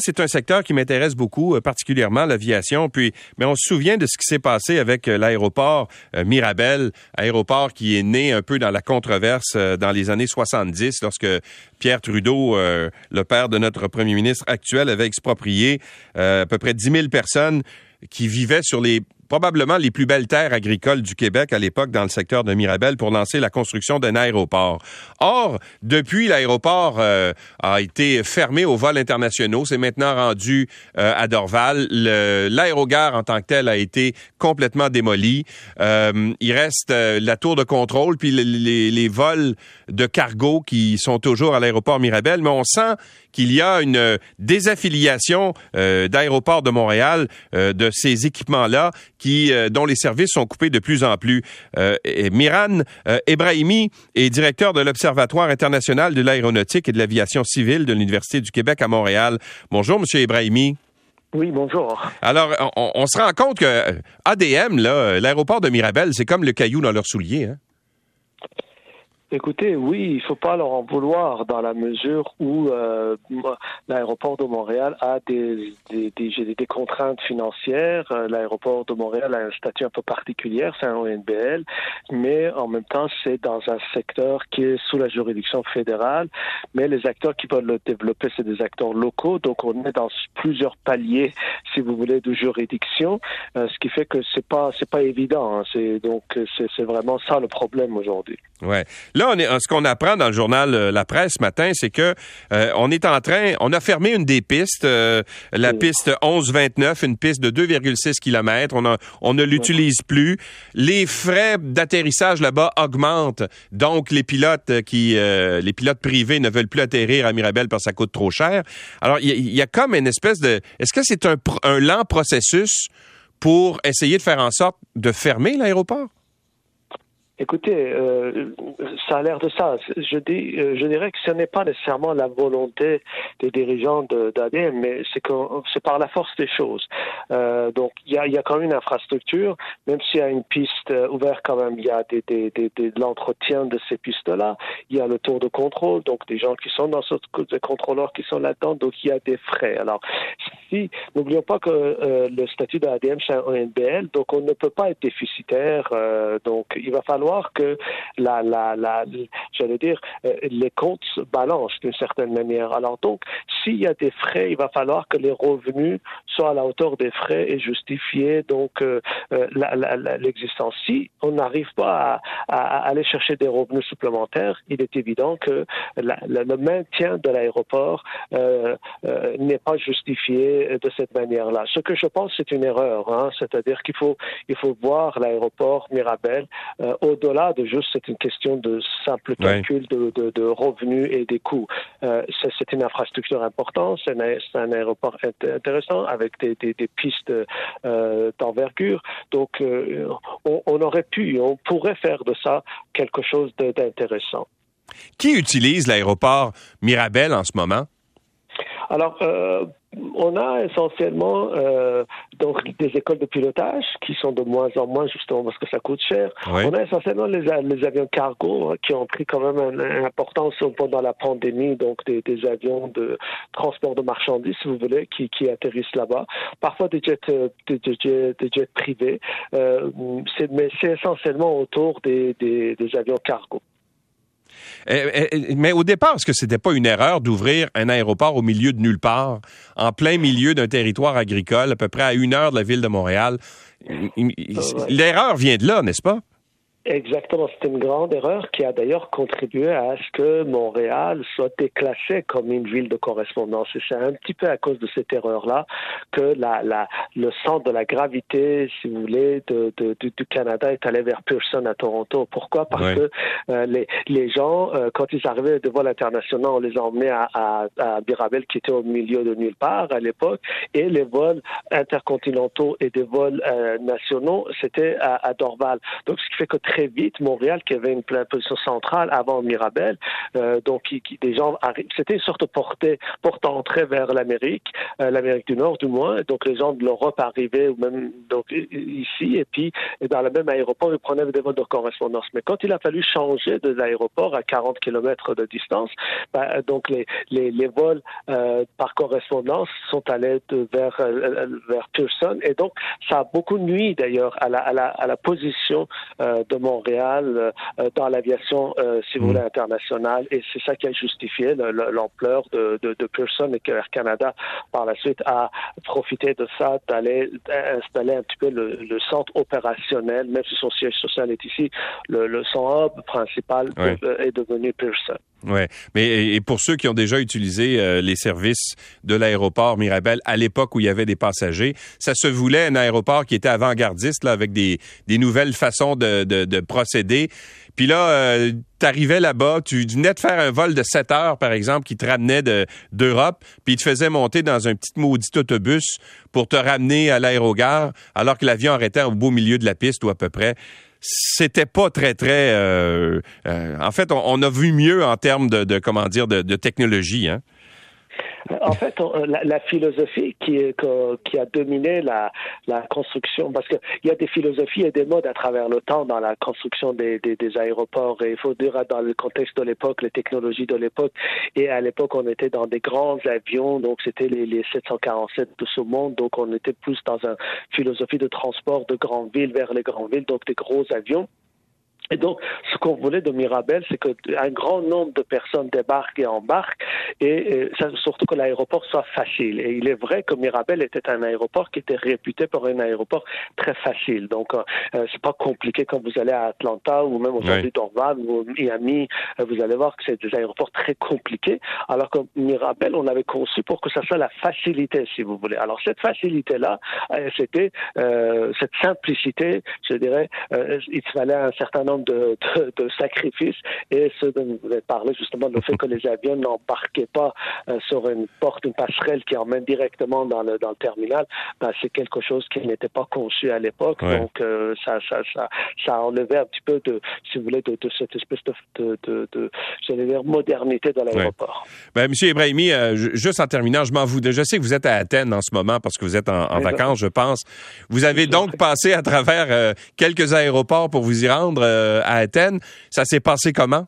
c'est un secteur qui m'intéresse beaucoup, particulièrement l'aviation. Puis, mais on se souvient de ce qui s'est passé avec l'aéroport Mirabel, aéroport qui est né un peu dans la controverse dans les années 70, lorsque Pierre Trudeau, le père de notre premier ministre actuel, avait exproprié à peu près 10 000 personnes qui vivaient sur les probablement les plus belles terres agricoles du Québec à l'époque dans le secteur de Mirabel pour lancer la construction d'un aéroport. Or, depuis, l'aéroport euh, a été fermé aux vols internationaux. C'est maintenant rendu euh, à Dorval. L'aérogare en tant que tel a été complètement démoli. Euh, il reste la tour de contrôle puis les, les, vols de cargo qui sont toujours à l'aéroport Mirabel. Mais on sent qu'il y a une désaffiliation d'aéroports de Montréal de ces équipements-là qui, euh, dont les services sont coupés de plus en plus. Euh, Miran euh, Ebrahimi est directeur de l'Observatoire international de l'aéronautique et de l'aviation civile de l'Université du Québec à Montréal. Bonjour, Monsieur Ebrahimi. Oui, bonjour. Alors, on, se rend compte que ADM, l'aéroport de Mirabel, c'est comme le caillou dans leur soulier. Hein? Écoutez, oui, il faut pas leur en vouloir dans la mesure où euh, l'aéroport de Montréal a des, des, des, des contraintes financières. Euh, l'aéroport de Montréal a un statut un peu particulier, c'est un ONBL, mais en même temps, c'est dans un secteur qui est sous la juridiction fédérale. Mais les acteurs qui veulent le développer, c'est des acteurs locaux, donc on est dans plusieurs paliers, si vous voulez, de juridiction, euh, ce qui fait que c'est pas c'est pas évident. Hein. C'est donc c'est vraiment ça le problème aujourd'hui. Ouais. Là, on est, ce qu'on apprend dans le journal euh, La Presse ce matin, c'est que euh, on est en train, on a fermé une des pistes, euh, la piste 1129, une piste de 2,6 km. On, on ne l'utilise plus. Les frais d'atterrissage là-bas augmentent, donc les pilotes qui, les pilotes privés ne veulent plus atterrir à Mirabel parce que ça coûte trop cher. Alors, il y, a comme une espèce de, est-ce que c'est un, un lent processus pour essayer de faire en sorte de fermer l'aéroport? Écoutez, euh, ça a l'air de ça. Je, dis, euh, je dirais que ce n'est pas nécessairement la volonté des dirigeants d'ADM, mais c'est par la force des choses. Euh, donc, il y a, y a, quand même une infrastructure, même s'il y a une piste euh, ouverte quand même, il y a des, des, des, de l'entretien de ces pistes-là, il y a le tour de contrôle, donc des gens qui sont dans ce des contrôleurs qui sont là-dedans, donc il y a des frais. Alors, si, n'oublions pas que euh, le statut de l'ADM, c'est un ONBL, donc on ne peut pas être déficitaire, donc il va falloir que la, la, la j'allais dire, euh, les comptes se balancent d'une certaine manière. Alors donc, s'il y a des frais, il va falloir que les revenus soient à la hauteur des frais et justifier donc euh, euh, l'existence. Si on n'arrive pas à, aller chercher des revenus supplémentaires, il est évident que le maintien de l'aéroport n'est pas justifié de cette manière-là. Ce que je pense, c'est une erreur, hein, c'est-à-dire qu'il faut il faut voir l'aéroport Mirabel au-delà de juste, c'est une question de simple calcul de, revenus et des coûts. Euh, c'est une infrastructure importante, c'est un, aéroport intéressant avec des, pistes euh, d'envergure. Donc, euh, on, on aurait pu, on pourrait faire de ça quelque chose d'intéressant. Qui utilise l'aéroport Mirabel en ce moment? Alors, euh, on a essentiellement euh, donc des écoles de pilotage qui sont de moins en moins justement parce que ça coûte cher. On a essentiellement les, avions cargo hein, qui ont pris quand même une, importance pendant la pandémie, donc des, avions de transport de marchandises, si vous voulez, qui, atterrissent là-bas. Parfois des jets, euh, des, jets, privés, mais c'est essentiellement autour des avions cargo. Eh, eh, mais au départ, est-ce que c'était pas une erreur d'ouvrir un aéroport au milieu de nulle part, en plein milieu d'un territoire agricole, à peu près à une heure de la ville de Montréal? L'erreur vient de là, n'est-ce pas? Exactement, c'est une grande erreur qui a d'ailleurs contribué à ce que Montréal soit déclassé comme une ville de correspondance. Et c'est un petit peu à cause de cette erreur-là que la, la, le centre de la gravité, si vous voulez, de, de, du Canada est allé vers Pearson à Toronto. Pourquoi? Parce que euh, les, les gens, euh, quand ils arrivaient de vols internationaux, on les emmenait à, à, à Birabel, qui était au milieu de nulle part à l'époque, et les vols intercontinentaux et des vols euh, nationaux, c'était à, à Dorval. Donc, ce qui fait que très très vite. Montréal, qui avait une position centrale avant Mirabel, euh, donc qui, des gens arrivent. C'était une sorte de portée, porte entrée vers l'Amérique, euh, l'Amérique du Nord du moins. Donc les gens de l'Europe arrivaient ou même donc ici et puis dans le même aéroport, ils prenaient des vols de correspondance. Mais quand il a fallu changer de l'aéroport à 40 km de distance, ben, donc les, les, les vols euh, par correspondance sont allés vers vers Pearson et donc ça a beaucoup nuit d'ailleurs à la, à la, à la position euh, de Montréal euh, dans l'aviation, euh, si vous voulez, mm. Et c'est ça qui a justifié l'ampleur de, de, de, Pearson et que Air Canada, par la suite, a profité de ça d'aller installer un petit peu le, le, centre opérationnel, même si son siège social est ici, le, le son hub principal est devenu Pearson. Ouais, mais et pour ceux qui ont déjà utilisé euh, les services de l'aéroport Mirabel à l'époque où il y avait des passagers, ça se voulait un aéroport qui était avant-gardiste là avec des, des nouvelles façons de, de, de procéder. Puis là, euh, tu arrivais là-bas, tu venais de faire un vol de 7 heures, par exemple, qui te ramenait d'Europe, puis il te faisait monter dans un petit maudit autobus pour te ramener à l'aérogare, alors que l'avion arrêtait au beau milieu de la piste ou à peu près c'était pas très très. Euh, euh, en fait, on, a vu mieux en termes de, comment dire de, de technologie. Hein? En fait, la, philosophie qui, qui a dominé la, la construction, parce qu'il y a des philosophies et des modes à travers le temps dans la construction des, des, des aéroports. Et il faut dire dans le contexte de l'époque, les technologies de l'époque. Et à l'époque, on était dans des grands avions, donc c'était les, les 747 de ce monde. Donc on était plus dans une philosophie de transport de grandes villes vers les grandes villes, donc des gros avions. Et donc, ce qu'on voulait de Mirabel, c'est qu'un grand nombre de personnes débarquent et embarquent, et, surtout que l'aéroport soit facile. Et il est vrai que Mirabel était un aéroport qui était réputé pour un aéroport très facile. Donc, euh, euh c'est pas compliqué quand vous allez à Atlanta ou même aujourd'hui Dorval ou Miami, euh, vous allez voir que c'est des aéroports très compliqués. Alors que Mirabel, on l'avait conçu pour que ça soit la facilité, si vous voulez. Alors, cette facilité-là, euh, c'était cette simplicité, je dirais, il fallait un certain nombre de, de, sacrifices et ce dont vous avez parlé justement, le fait que les avions n'embarquaient pas euh, sur une porte, une passerelle qui emmène directement dans le, dans le terminal, ben, c'est quelque chose qui n'était pas conçu à l'époque. Donc, euh, ça, ça, ça, ça enlevait un petit peu de, si vous voulez, de, de cette espèce de, de, de, dire, modernité de l'aéroport. Ben, Monsieur Ibrahimi, euh, juste en terminant, je m'en vous. Je sais que vous êtes à Athènes en ce moment parce que vous êtes en, vacances, je pense. Vous avez donc passé à travers quelques aéroports pour vous y rendre à Athènes. Ça s'est passé comment?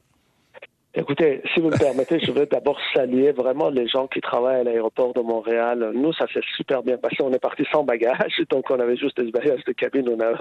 Écoutez, si vous me permettez, je veux d'abord saluer vraiment les gens qui travaillent à l'aéroport de Montréal. Nous, ça s'est super bien passé. On est parti sans bagages, donc on avait juste des bagages de cabine. On a,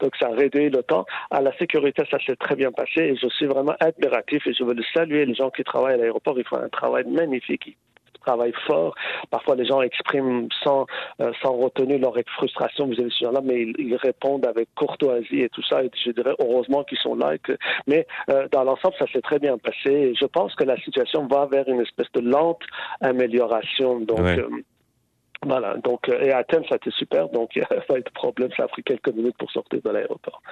Donc ça a réduit le temps. À la sécurité, ça s'est très bien passé et je suis vraiment admiratif et je veux le saluer les gens qui travaillent à l'aéroport. Ils font un travail magnifique travail fort. Parfois, les gens expriment sans, euh, sans retenue leur frustration vis-à-vis de ce genre-là, mais ils, répondent avec courtoisie et tout ça. Et je dirais heureusement qu'ils sont là. que... Mais euh, dans l'ensemble, ça s'est très bien passé. je pense que la situation va vers une espèce de lente amélioration. Donc, euh, voilà, donc et Athènes, ça a été super, donc il n'y a pas eu de problème, ça a pris quelques minutes pour sortir de l'aéroport.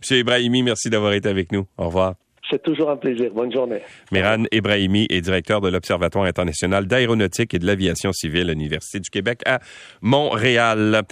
Monsieur Ibrahimi, merci d'avoir été avec nous. Au revoir. C'est toujours un plaisir. Bonne journée. Miran Ebrahimi est directeur de l'Observatoire international d'aéronautique et de l'aviation civile à l'Université du Québec à Montréal.